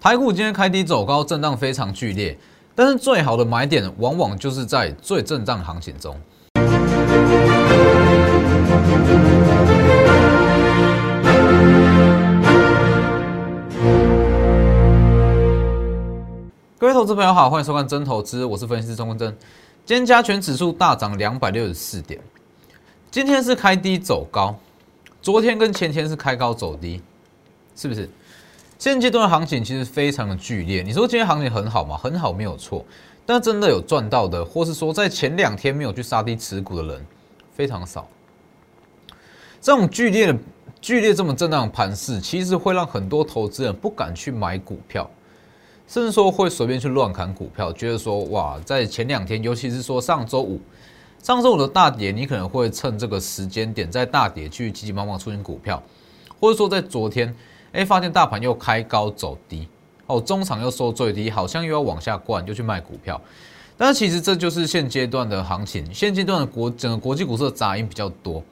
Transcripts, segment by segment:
台股今天开低走高，震荡非常剧烈，但是最好的买点往往就是在最震荡行情中。各位投资朋友好，欢迎收看真投资，我是分析师钟文真。今天加权指数大涨两百六十四点，今天是开低走高，昨天跟前天是开高走低，是不是？现阶段的行情其实非常的剧烈。你说今天行情很好吗？很好，没有错。但真的有赚到的，或是说在前两天没有去杀低持股的人，非常少。这种剧烈的、剧烈这么震荡的盘势，其实会让很多投资人不敢去买股票，甚至说会随便去乱砍股票，觉得说哇，在前两天，尤其是说上周五，上周五的大跌，你可能会趁这个时间点在大跌去急急忙忙出现股票，或者说在昨天。哎，发现大盘又开高走低，哦，中场又收最低，好像又要往下灌，就去卖股票。但是其实这就是现阶段的行情，现阶段的国整个国际股市的杂音比较多。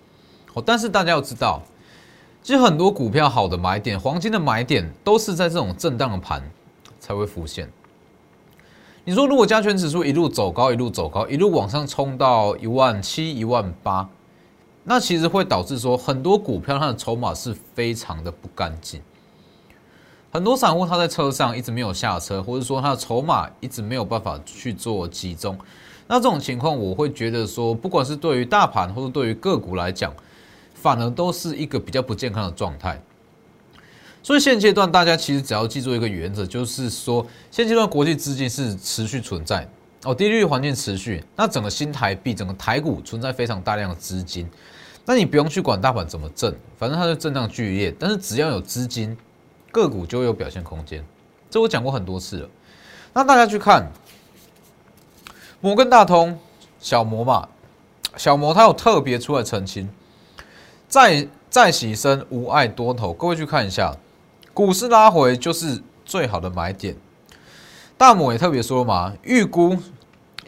哦，但是大家要知道，其实很多股票好的买点，黄金的买点，都是在这种震荡的盘才会浮现。你说如果加权指数一路走高，一路走高，一路往上冲到一万七、一万八。那其实会导致说很多股票它的筹码是非常的不干净，很多散户他在车上一直没有下车，或者说他的筹码一直没有办法去做集中。那这种情况，我会觉得说，不管是对于大盘或者对于个股来讲，反而都是一个比较不健康的状态。所以现阶段大家其实只要记住一个原则，就是说现阶段国际资金是持续存在哦，低利率环境持续，那整个新台币、整个台股存在非常大量的资金。那你不用去管大盘怎么震，反正它就震荡剧烈。但是只要有资金，个股就有表现空间。这我讲过很多次了。那大家去看摩根大通小摩嘛，小摩它有特别出来澄清，再再起身无碍多头。各位去看一下，股市拉回就是最好的买点。大摩也特别说嘛，预估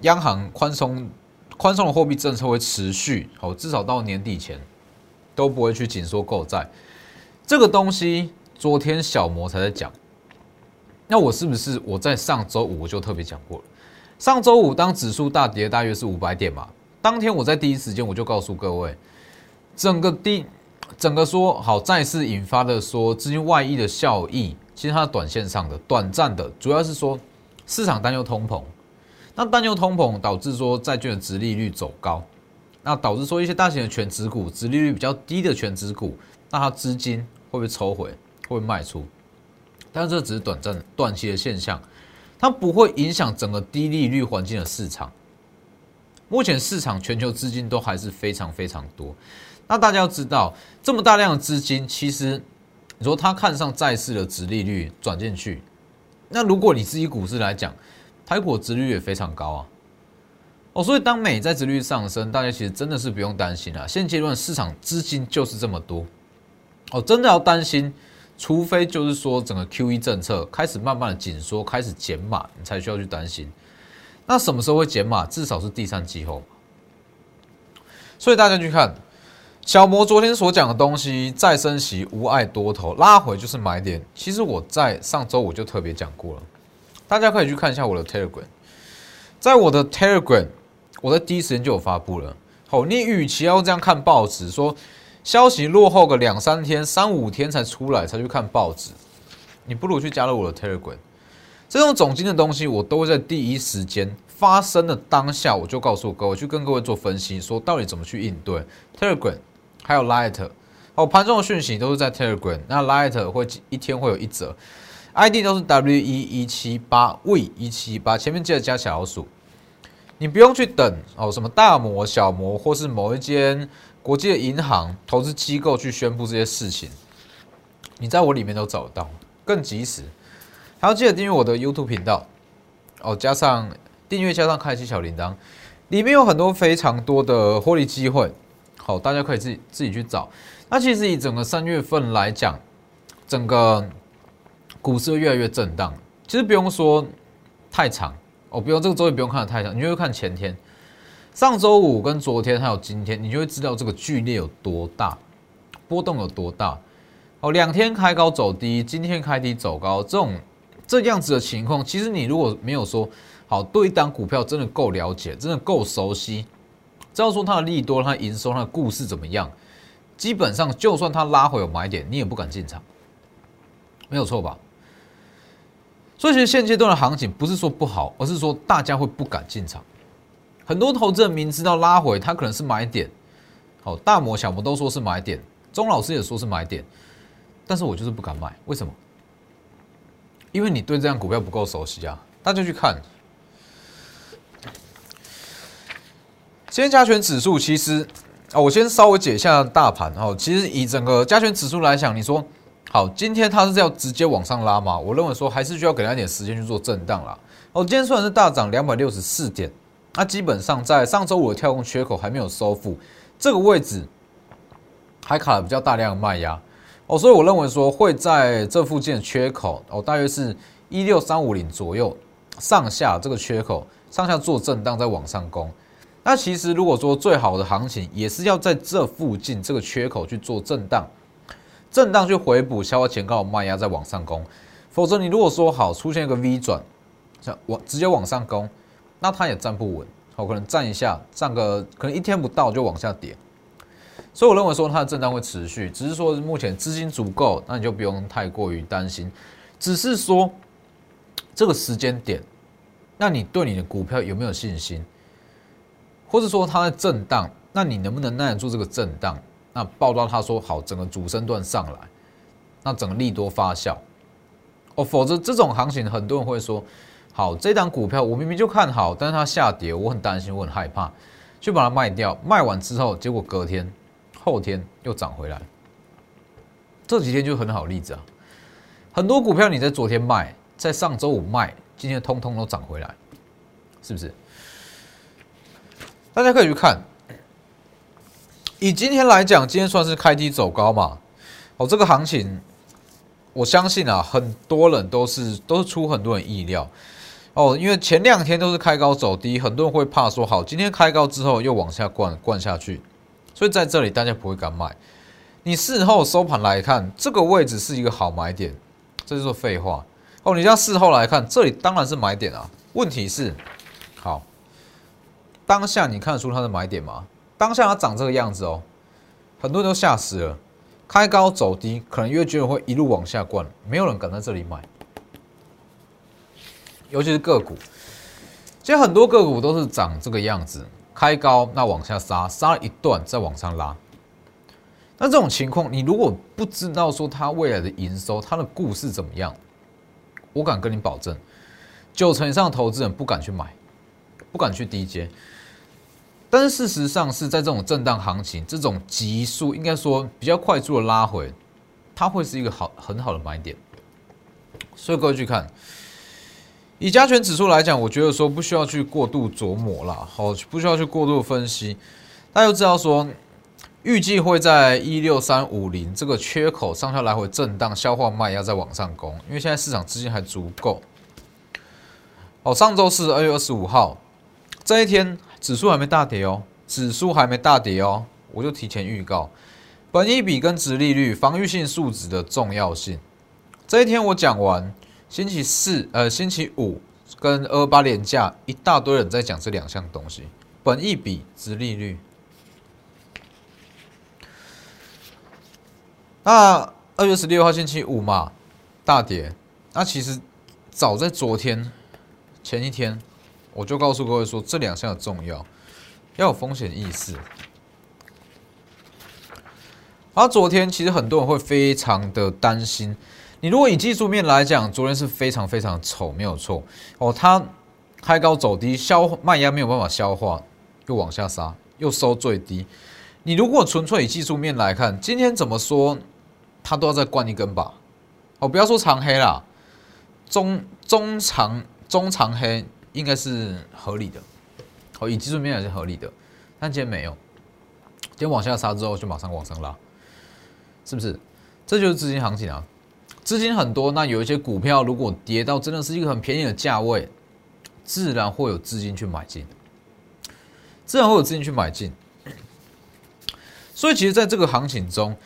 央行宽松。宽松的货币政策会持续，好，至少到年底前都不会去紧缩购债。这个东西昨天小摩才在讲，那我是不是我在上周五我就特别讲过了？上周五当指数大跌大约是五百点嘛，当天我在第一时间我就告诉各位，整个第整个说好再次引发的说资金外溢的效益，其实它短线上的短暂的，主要是说市场担忧通膨。那担忧通膨导致说债券的值利率走高，那导致说一些大型的全值股、值利率比较低的全值股，那它资金会不会抽回，会卖出？但是这只是短暂、短期的现象，它不会影响整个低利率环境的市场。目前市场全球资金都还是非常非常多。那大家要知道，这么大量的资金，其实你说他看上债市的值利率转进去，那如果你自己股市来讲，台股殖率也非常高啊，哦，所以当美债殖率上升，大家其实真的是不用担心啊。现阶段市场资金就是这么多，哦，真的要担心，除非就是说整个 Q E 政策开始慢慢的紧缩，开始减码，你才需要去担心。那什么时候会减码？至少是第三季后。所以大家去看小魔昨天所讲的东西，再升息无碍多头，拉回就是买点。其实我在上周我就特别讲过了。大家可以去看一下我的 Telegram，在我的 Telegram，我在第一时间就有发布了。好，你与其要这样看报纸，说消息落后个两三天、三五天才出来才去看报纸，你不如去加入我的 Telegram。这种总经的东西，我都会在第一时间发生的当下，我就告诉各位，去跟各位做分析，说到底怎么去应对 Telegram，还有 Light，哦，盘中的讯息都是在 Telegram，那 Light 会一天会有一则。ID 都是 W 一一七八 V 一七八，前面记得加小老鼠。你不用去等哦，什么大模、小模，或是某一间国际的银行、投资机构去宣布这些事情，你在我里面都找得到，更及时。还要记得订阅我的 YouTube 频道哦，加上订阅，加上开启小铃铛，里面有很多非常多的获利机会。好，大家可以自己自己去找。那其实以整个三月份来讲，整个。股市越来越震荡，其实不用说太长哦，不用这个周也不用看的太长，你就会看前天、上周五跟昨天还有今天，你就会知道这个剧烈有多大，波动有多大。哦，两天开高走低，今天开低走高，这种这样子的情况，其实你如果没有说好对一档股票真的够了解，真的够熟悉，知道说它的利多、它的营收、它的故事怎么样，基本上就算它拉回有买点，你也不敢进场，没有错吧？所以其实现阶段的行情不是说不好，而是说大家会不敢进场。很多投资人明知道拉回它可能是买点，好大摩小摩都说是买点，钟老师也说是买点，但是我就是不敢买，为什么？因为你对这样股票不够熟悉啊。大家去看，今天加权指数其实啊，我先稍微解一下大盘哦。其实以整个加权指数来讲，你说。好，今天它是要直接往上拉嘛？我认为说还是需要给它一点时间去做震荡啦。哦，今天虽然是大涨两百六十四点，那基本上在上周五的跳空缺口还没有收复，这个位置还卡了比较大量的卖压哦，所以我认为说会在这附近的缺口哦，大约是一六三五零左右上下这个缺口上下做震荡再往上攻。那其实如果说最好的行情也是要在这附近这个缺口去做震荡。震荡去回补消化前高卖压再往上攻，否则你如果说好出现一个 V 转，像往直接往上攻，那它也站不稳，好可能站一下，站个可能一天不到就往下跌，所以我认为说它的震荡会持续，只是说目前资金足够，那你就不用太过于担心，只是说这个时间点，那你对你的股票有没有信心，或者说它在震荡，那你能不能耐得住这个震荡？那报道他说好，整个主升段上来，那整个利多发酵。哦，否则这种行情很多人会说，好，这档股票我明明就看好，但是它下跌，我很担心，我很害怕，去把它卖掉，卖完之后，结果隔天、后天又涨回来，这几天就很好例子啊，很多股票你在昨天卖，在上周五卖，今天通通都涨回来，是不是？大家可以去看。以今天来讲，今天算是开低走高嘛？哦，这个行情，我相信啊，很多人都是都是出很多人意料哦，因为前两天都是开高走低，很多人会怕说，好，今天开高之后又往下灌灌下去，所以在这里大家不会敢买。你事后收盘来看，这个位置是一个好买点，这就是废话哦。你像事后来看，这里当然是买点啊。问题是，好，当下你看得出它的买点吗？当下它长这个样子哦，很多人都吓死了，开高走低，可能因为觉得会一路往下灌，没有人敢在这里买，尤其是个股，其实很多个股都是长这个样子，开高那往下杀，杀了一段再往上拉，那这种情况，你如果不知道说它未来的营收，它的故事怎么样，我敢跟你保证，九成以上的投资人不敢去买，不敢去低接。但是事实上是在这种震荡行情，这种急速应该说比较快速的拉回，它会是一个好很好的买点。所以各位去看，以加权指数来讲，我觉得说不需要去过度琢磨啦，好，不需要去过度分析。大家都知道说，预计会在一六三五零这个缺口上下来回震荡，消化卖压再往上攻，因为现在市场资金还足够。哦，上周是二月二十五号这一天。指数还没大跌哦，指数还没大跌哦，我就提前预告，本益比跟殖利率、防御性数值的重要性。这一天我讲完，星期四、呃星期五跟二八连假，一大堆人在讲这两项东西，本益比、殖利率。那二月十六号星期五嘛，大跌。那其实早在昨天前一天。我就告诉各位说，这两项重要，要有风险意识。而昨天其实很多人会非常的担心，你如果以技术面来讲，昨天是非常非常丑，没有错哦。它开高走低，消卖压没有办法消化，又往下杀，又收最低。你如果纯粹以技术面来看，今天怎么说，它都要再灌一根吧？哦，不要说长黑啦，中中长中长黑。应该是合理的，哦，以技术面也是合理的，但今天没有，今天往下杀之后就马上往上拉，是不是？这就是资金行情啊，资金很多，那有一些股票如果跌到真的是一个很便宜的价位，自然会有资金去买进，自然会有资金去买进，所以其实在这个行情中，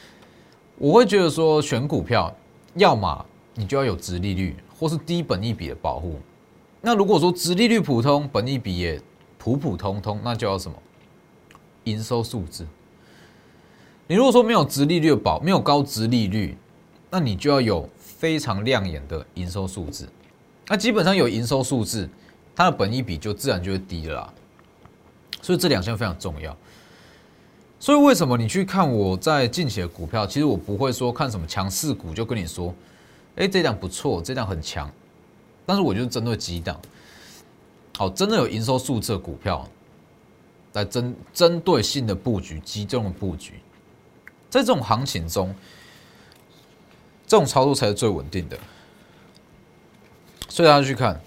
我会觉得说选股票，要么你就要有直利率。或是低本益比的保护。那如果说殖利率普通，本益比也普普通通，那就要什么？营收数字。你如果说没有殖利率的保，没有高殖利率，那你就要有非常亮眼的营收数字。那基本上有营收数字，它的本益比就自然就会低了。所以这两项非常重要。所以为什么你去看我在近期的股票，其实我不会说看什么强势股就跟你说，哎，这档不错，这档很强。但是我就是针对几档，好，真的有营收数字的股票，来针针对性的布局，集中的布局，在这种行情中，这种操作才是最稳定的。所以大家去看。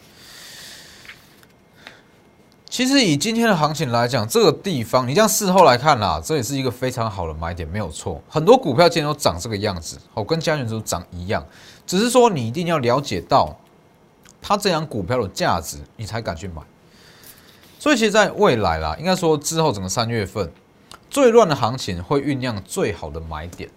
其实以今天的行情来讲，这个地方你这样事后来看啦，这也是一个非常好的买点，没有错。很多股票今天都涨这个样子，哦，跟加权指数涨一样，只是说你一定要了解到它这样股票的价值，你才敢去买。所以，其实在未来啦，应该说之后整个三月份最乱的行情会酝酿最好的买点。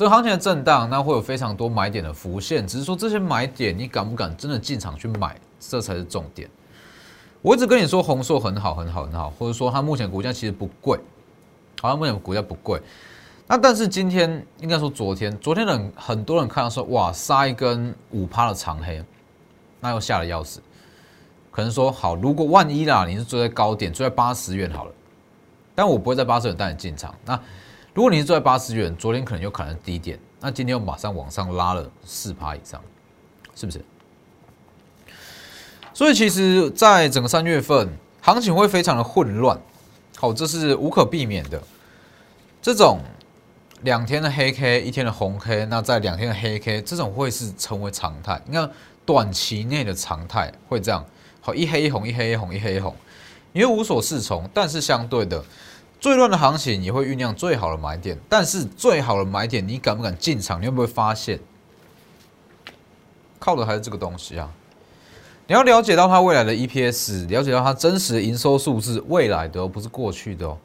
这个行情的震荡，那会有非常多买点的浮现，只是说这些买点你敢不敢真的进场去买，这才是重点。我一直跟你说红硕很好很好很好，或者说它目前股价其实不贵，好像目前股价不贵。那但是今天应该说昨天，昨天很很多人看到说哇杀一根五趴的长黑，那又吓得要死。可能说好，如果万一啦，你是追在高点，追在八十元好了，但我不会在八十元带你进场。那如果你是在八十元，昨天可能又砍了低点，那今天又马上往上拉了四趴以上，是不是？所以其实，在整个三月份，行情会非常的混乱，好，这是无可避免的。这种两天的黑 K，一天的红 K，那在两天的黑 K，这种会是成为常态。你看，短期内的常态会这样，好，一黑一红，一黑一红，一黑一红，你会无所适从。但是相对的，最乱的行情也会酝酿最好的买点。但是最好的买点，你敢不敢进场？你会不会发现，靠的还是这个东西啊？你要了解到它未来的 EPS，了解到它真实的营收数字，未来的哦不是过去的哦。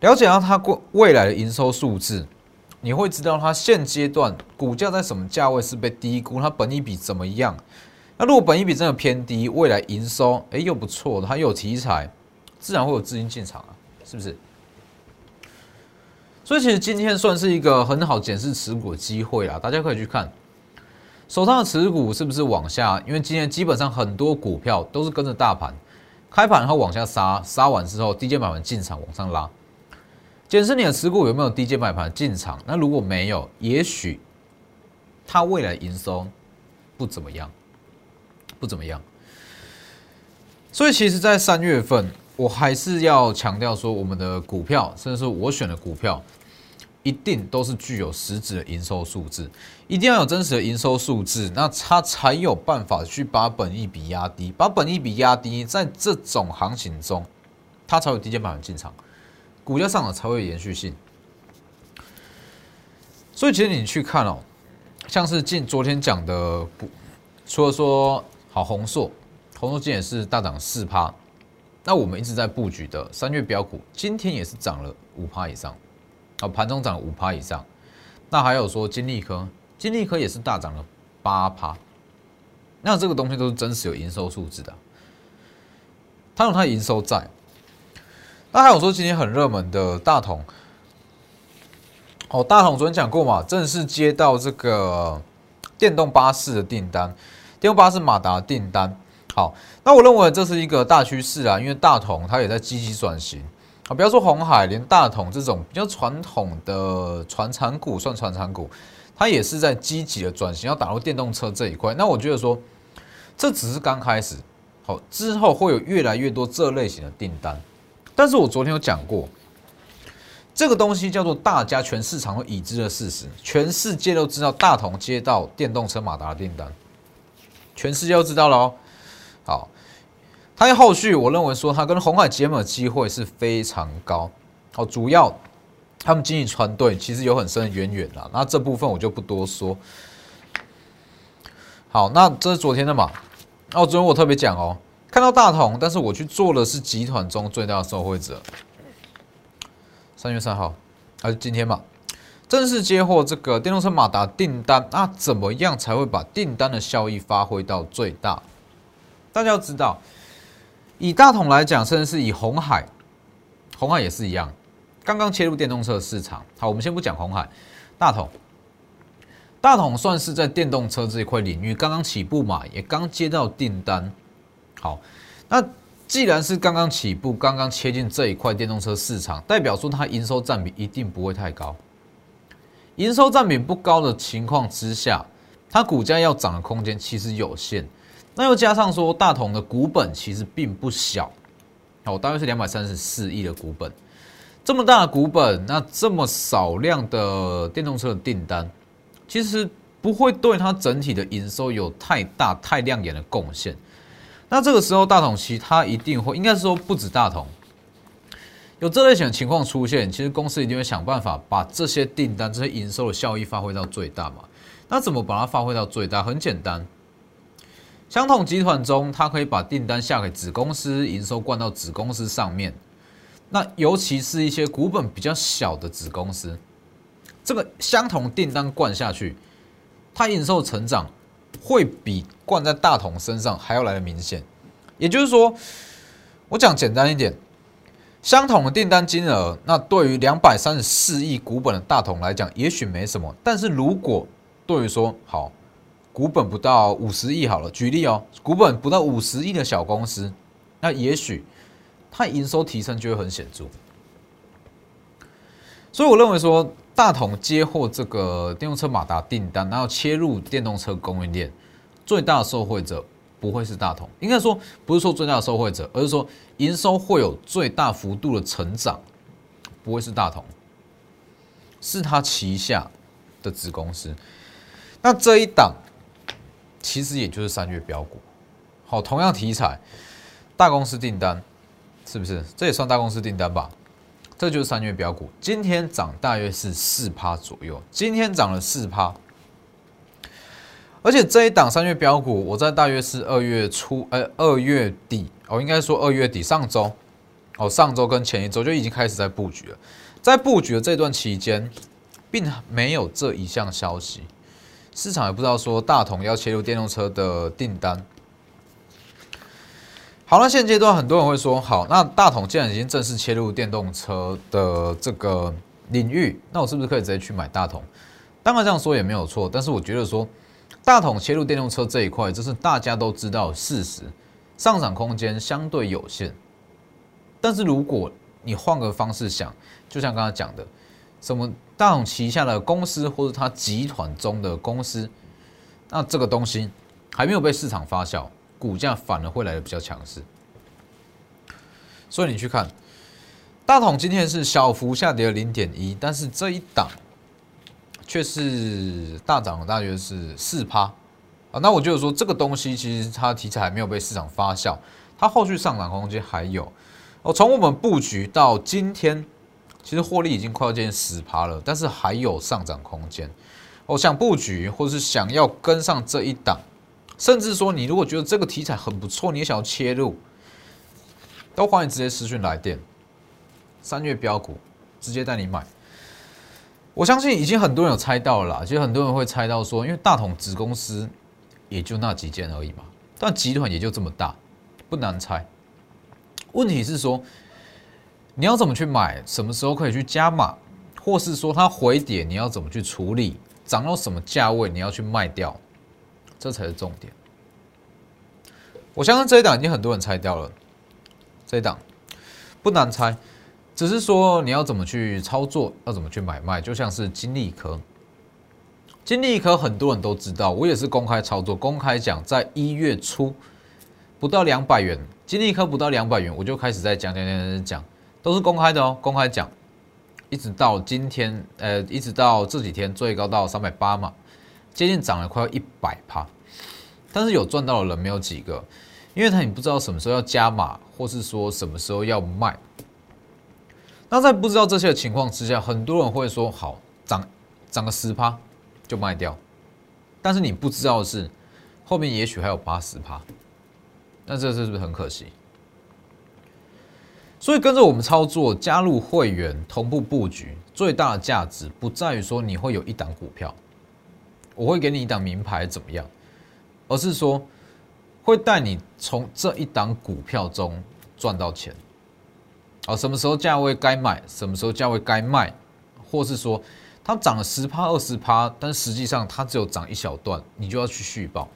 了解到它过未来的营收数字，你会知道它现阶段股价在什么价位是被低估，它本益比怎么样？那如果本益比真的偏低，未来营收哎又不错，它又有题材，自然会有资金进场啊，是不是？所以其实今天算是一个很好检视持股的机会啊，大家可以去看。手上的持股是不是往下？因为今天基本上很多股票都是跟着大盘开盘后往下杀，杀完之后低阶买盘进场往上拉。检视你的持股有没有低阶买盘进场？那如果没有，也许它未来营收不怎么样，不怎么样。所以其实，在三月份，我还是要强调说，我们的股票，甚至是我选的股票。一定都是具有实质的营收数字，一定要有真实的营收数字，那它才有办法去把本益比压低，把本益比压低，在这种行情中，它才有低阶板进场，股价上涨才会有延续性。所以其实你去看哦，像是近昨天讲的，除了说好红硕，红硕今天也是大涨四趴，那我们一直在布局的三月标股，今天也是涨了五趴以上。啊，盘中涨五趴以上，那还有说金利科，金利科也是大涨了八趴，那这个东西都是真实有营收数字的，它有它营收在。那还有说今天很热门的大同，哦，大同昨天讲过嘛，正式接到这个电动巴士的订单，电动巴士马达订单。好，那我认为这是一个大趋势啊，因为大同它也在积极转型。啊，不要说红海，连大同这种比较传统的船产股，算船产股，它也是在积极的转型，要打入电动车这一块。那我觉得说，这只是刚开始，好，之后会有越来越多这类型的订单。但是我昨天有讲过，这个东西叫做大家全市场都已知的事实，全世界都知道大同接到电动车马达的订单，全世界都知道了哦。好。它后续，我认为说它跟红海结盟的机会是非常高。好，主要他们经营团队其实有很深的渊源啦。那这部分我就不多说。好，那这是昨天的嘛？哦，昨天我特别讲哦，看到大同，但是我去做的是集团中最大的受惠者。三月三号还是今天嘛？正式接获这个电动车马达订单，那怎么样才会把订单的效益发挥到最大？大家要知道，以大同来讲，甚至是以红海，红海也是一样，刚刚切入电动车市场。好，我们先不讲红海，大同，大同算是在电动车这一块领域刚刚起步嘛，也刚接到订单。好，那既然是刚刚起步，刚刚切进这一块电动车市场，代表说它营收占比一定不会太高。营收占比不高的情况之下，它股价要涨的空间其实有限。那又加上说，大同的股本其实并不小，哦，大约是两百三十四亿的股本，这么大的股本，那这么少量的电动车的订单，其实不会对它整体的营收有太大太亮眼的贡献。那这个时候，大同其他一定会，应该是说不止大同。有这类型的情况出现，其实公司一定会想办法把这些订单、这些营收的效益发挥到最大嘛？那怎么把它发挥到最大？很简单，相同集团中，它可以把订单下给子公司，营收灌到子公司上面。那尤其是一些股本比较小的子公司，这个相同订单灌下去，它营收成长会比灌在大同身上还要来的明显。也就是说，我讲简单一点。相同的订单金额，那对于两百三十四亿股本的大同来讲，也许没什么。但是如果对于说好股本不到五十亿好了，举例哦，股本不到五十亿的小公司，那也许它营收提升就会很显著。所以我认为说，大同接获这个电动车马达订单，然后切入电动车供应链，最大的受惠者。不会是大同，应该说不是说最大的受惠者，而是说营收会有最大幅度的成长，不会是大同，是他旗下的子公司。那这一档其实也就是三月标股，好，同样题材，大公司订单是不是？这也算大公司订单吧？这就是三月标股，今天涨大约是四趴左右，今天涨了四趴。而且这一档三月标股，我在大约是二月初，呃，二月底，哦，应该说二月底上周，哦，上周跟前一周就已经开始在布局了。在布局的这段期间，并没有这一项消息，市场也不知道说大同要切入电动车的订单。好那现阶段很多人会说，好，那大同既然已经正式切入电动车的这个领域，那我是不是可以直接去买大同？当然这样说也没有错，但是我觉得说。大统切入电动车这一块，这是大家都知道事实，上涨空间相对有限。但是如果你换个方式想，就像刚才讲的，什么大统旗下的公司或者它集团中的公司，那这个东西还没有被市场发酵，股价反而会来的比较强势。所以你去看大统今天是小幅下跌了零点一，但是这一档。却是大涨，大约是四趴啊。那我就说这个东西其实它题材还没有被市场发酵，它后续上涨空间还有。哦，从我们布局到今天，其实获利已经快要接近十趴了，但是还有上涨空间。我想布局或者是想要跟上这一档，甚至说你如果觉得这个题材很不错，你也想要切入，都欢迎直接私讯来电。三月标股直接带你买。我相信已经很多人有猜到了，其实很多人会猜到说，因为大同子公司也就那几件而已嘛，但集团也就这么大，不难猜。问题是说，你要怎么去买？什么时候可以去加码？或是说它回跌，你要怎么去处理？涨到什么价位你要去卖掉？这才是重点。我相信这一档已经很多人猜掉了，这一档不难猜。只是说你要怎么去操作，要怎么去买卖，就像是金利科，金利科很多人都知道，我也是公开操作，公开讲，在一月初不到两百元，金利科不到两百元，我就开始在讲讲讲讲讲，都是公开的哦，公开讲，一直到今天，呃，一直到这几天最高到三百八嘛，接近涨了快要一百趴，但是有赚到的人没有几个，因为他你不知道什么时候要加码，或是说什么时候要卖。那在不知道这些情况之下，很多人会说好涨涨个十趴就卖掉，但是你不知道的是后面也许还有八十趴，那这是不是很可惜？所以跟着我们操作，加入会员同步布局，最大的价值不在于说你会有一档股票，我会给你一档名牌怎么样，而是说会带你从这一档股票中赚到钱。好，什么时候价位该买，什么时候价位该卖，或是说它涨了十趴二十趴，但实际上它只有涨一小段，你就要去续报。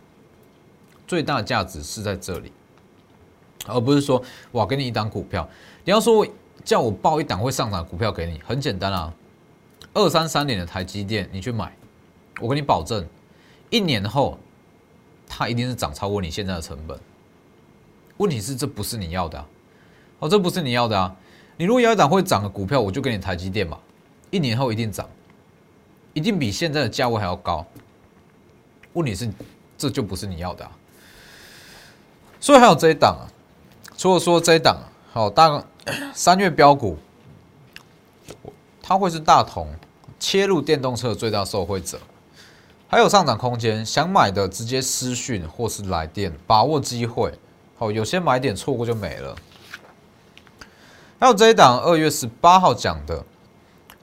最大的价值是在这里，而不是说我给你一档股票。你要说叫我报一档会上涨的股票给你，很简单啊，二三三年的台积电你去买，我给你保证，一年后它一定是涨超过你现在的成本。问题是这不是你要的，哦，这不是你要的啊！你如果要一档会涨的股票，我就给你台积电嘛，一年后一定涨，一定比现在的价位还要高。问题是这就不是你要的啊，所以还有这一档啊，除了说这一档啊好大。三月标股，它会是大同切入电动车的最大受惠者，还有上涨空间。想买的直接私讯或是来电，把握机会。好，有些买点错过就没了。还有这一档二月十八号讲的，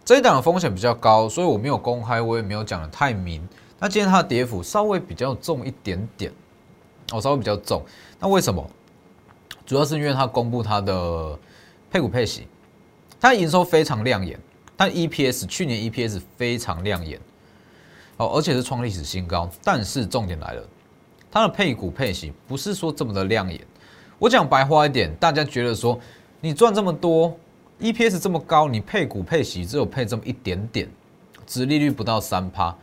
这一档的风险比较高，所以我没有公开，我也没有讲的太明。那今天它的跌幅稍微比较重一点点，哦，稍微比较重。那为什么？主要是因为它公布它的。配股配息，它营收非常亮眼，但 EPS 去年 EPS 非常亮眼，哦，而且是创历史新高。但是重点来了，它的配股配息不是说这么的亮眼。我讲白话一点，大家觉得说你赚这么多，EPS 这么高，你配股配息只有配这么一点点，值利率不到三趴，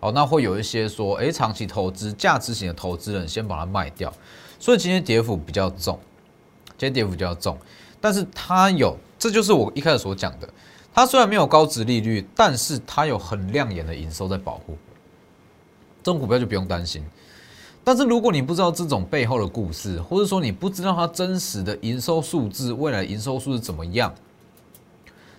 哦，那会有一些说，哎，长期投资价值型的投资人先把它卖掉，所以今天跌幅比较重，今天跌幅比较重。但是它有，这就是我一开始所讲的。它虽然没有高值利率，但是它有很亮眼的营收在保护。这种股票就不用担心。但是如果你不知道这种背后的故事，或者说你不知道它真实的营收数字，未来营收数字怎么样，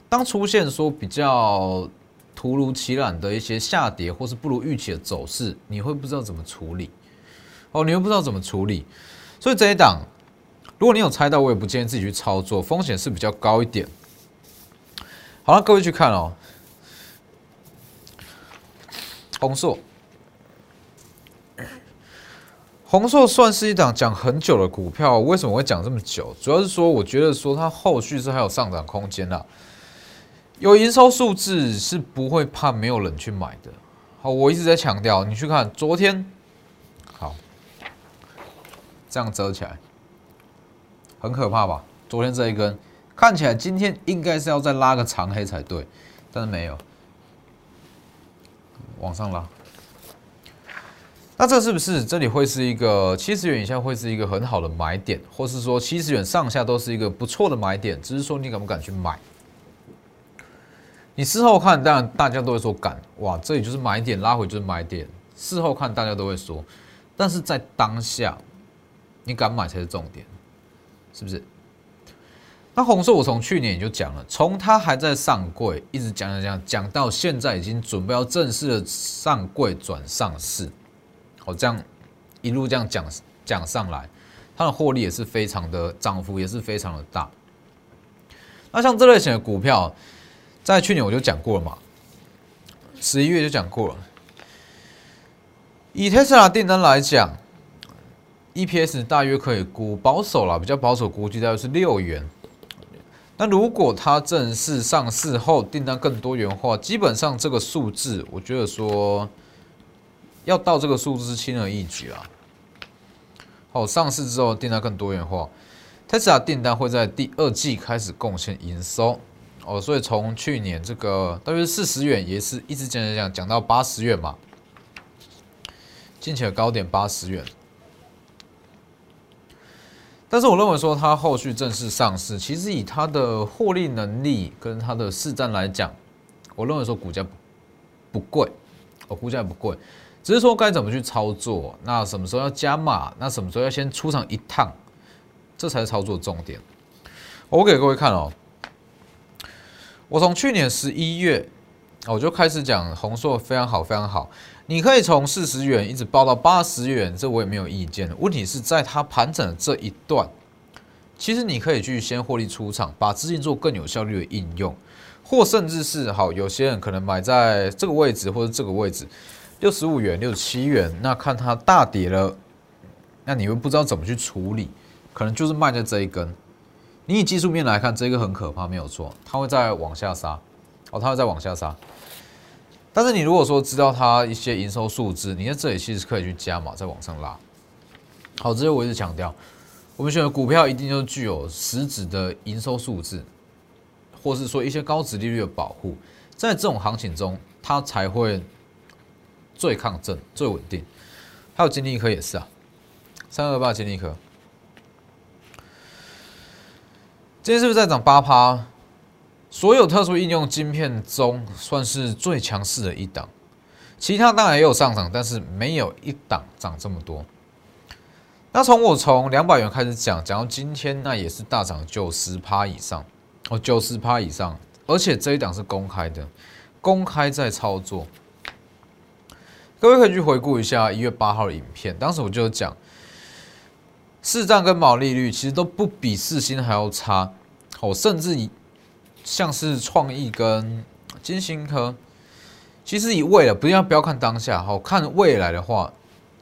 当出现说比较突如其来的一些下跌，或是不如预期的走势，你会不知道怎么处理。哦，你又不知道怎么处理，所以这一档。如果你有猜到，我也不建议自己去操作，风险是比较高一点。好了，各位去看哦，红硕，红硕算是一档讲很久的股票，为什么会讲这么久？主要是说，我觉得说它后续是还有上涨空间的，有营收数字是不会怕没有人去买的。好，我一直在强调，你去看昨天，好，这样折起来。很可怕吧？昨天这一根看起来今天应该是要再拉个长黑才对，但是没有，往上拉。那这是不是这里会是一个七十元以下会是一个很好的买点，或是说七十元上下都是一个不错的买点？只是说你敢不敢去买？你事后看，当然大家都会说敢，哇，这里就是买点，拉回就是买点。事后看大家都会说，但是在当下，你敢买才是重点。是不是？那红色我从去年也就讲了，从它还在上柜，一直讲讲讲讲到现在，已经准备要正式的上柜转上市。好，这样一路这样讲讲上来，它的获利也是非常的涨幅，也是非常的大。那像这类型的股票，在去年我就讲过了嘛，十一月就讲过了。以特斯拉订单来讲。EPS 大约可以估保守了，比较保守估计大约是六元。那如果它正式上市后订单更多元化，基本上这个数字，我觉得说要到这个数字是轻而易举啊。好，上市之后订单更多元化，Tesla 订单会在第二季开始贡献营收哦，所以从去年这个大约四十元，也是一直讲讲讲讲到八十元嘛，近期的高点八十元。但是我认为说它后续正式上市，其实以它的获利能力跟它的市占来讲，我认为说股价不贵，哦，股价也不贵，只是说该怎么去操作，那什么时候要加码，那什么时候要先出场一趟，这才是操作重点。我给各位看哦，我从去年十一月我就开始讲红硕非常好，非常好。你可以从四十元一直报到八十元，这我也没有意见。问题是在它盘整的这一段，其实你可以去先获利出场，把资金做更有效率的应用，或甚至是好，有些人可能买在这个位置或者这个位置，六十五元、六十七元，那看它大跌了，那你又不知道怎么去处理，可能就是卖在这一根。你以技术面来看，这个很可怕，没有错，它会再往下杀，哦，它会再往下杀。但是你如果说知道它一些营收数字，你在这里其实可以去加码，再往上拉。好，这些我一直强调，我们选的股票一定就具有实质的营收数字，或是说一些高值利率的保护，在这种行情中，它才会最抗震、最稳定。还有金利科也是啊，三二八金利科，今天是不是在涨八趴？所有特殊应用晶片中，算是最强势的一档。其他当然也有上涨，但是没有一档涨这么多。那从我从两百元开始讲，讲到今天，那也是大涨九十趴以上哦，九十趴以上。而且这一档是公开的，公开在操作。各位可以去回顾一下一月八号的影片，当时我就讲，市占跟毛利率其实都不比四星还要差，哦，甚至以。像是创意跟金星科，其实以未来不要不要看当下，好看未来的话，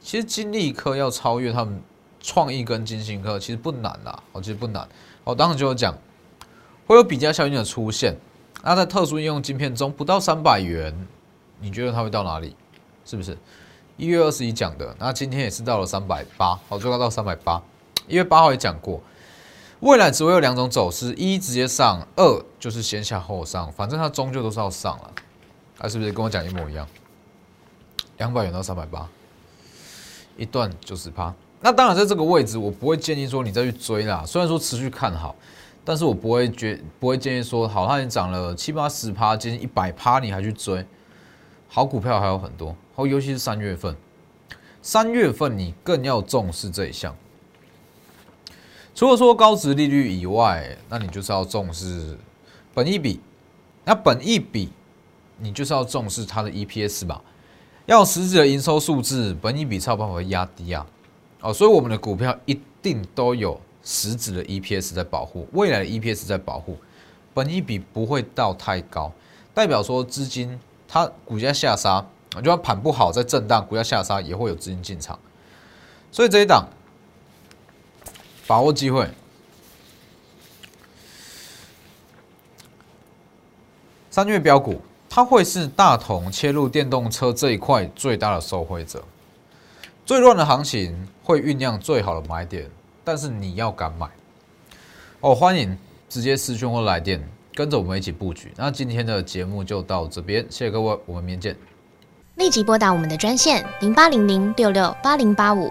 其实金利科要超越他们创意跟金星科，其实不难啦，哦，其实不难。我当时就有讲，会有比较效应的出现。那在特殊应用晶片中，不到三百元，你觉得它会到哪里？是不是？一月二十一讲的，那今天也是到了三百八，好，最高到三百八。一月八号也讲过。未来只会有两种走势：一直接上，二就是先下后上，反正它终究都是要上了。啊，是不是跟我讲一模一样？两百元到三百八，一段九十趴。那当然，在这个位置，我不会建议说你再去追啦。虽然说持续看好，但是我不会觉不会建议说，好，它已经涨了七八十趴，接近一百趴，你还去追？好股票还有很多，好，尤其是三月份，三月份你更要重视这一项。除了说高值利率以外，那你就是要重视本益比。那本益比，你就是要重视它的 EPS 吧？要实质的营收数字，本益比才有办法压低啊。哦，所以我们的股票一定都有实质的 EPS 在保护，未来的 EPS 在保护，本益比不会到太高，代表说资金它股价下杀，就算盘不好在震荡，股价下杀也会有资金进场。所以这一档。把握机会，三月标股，它会是大同切入电动车这一块最大的受惠者。最乱的行情会酝酿最好的买点，但是你要敢买哦！欢迎直接私讯或来电，跟着我们一起布局。那今天的节目就到这边，谢谢各位，我们明天见。立即拨打我们的专线零八零零六六八零八五。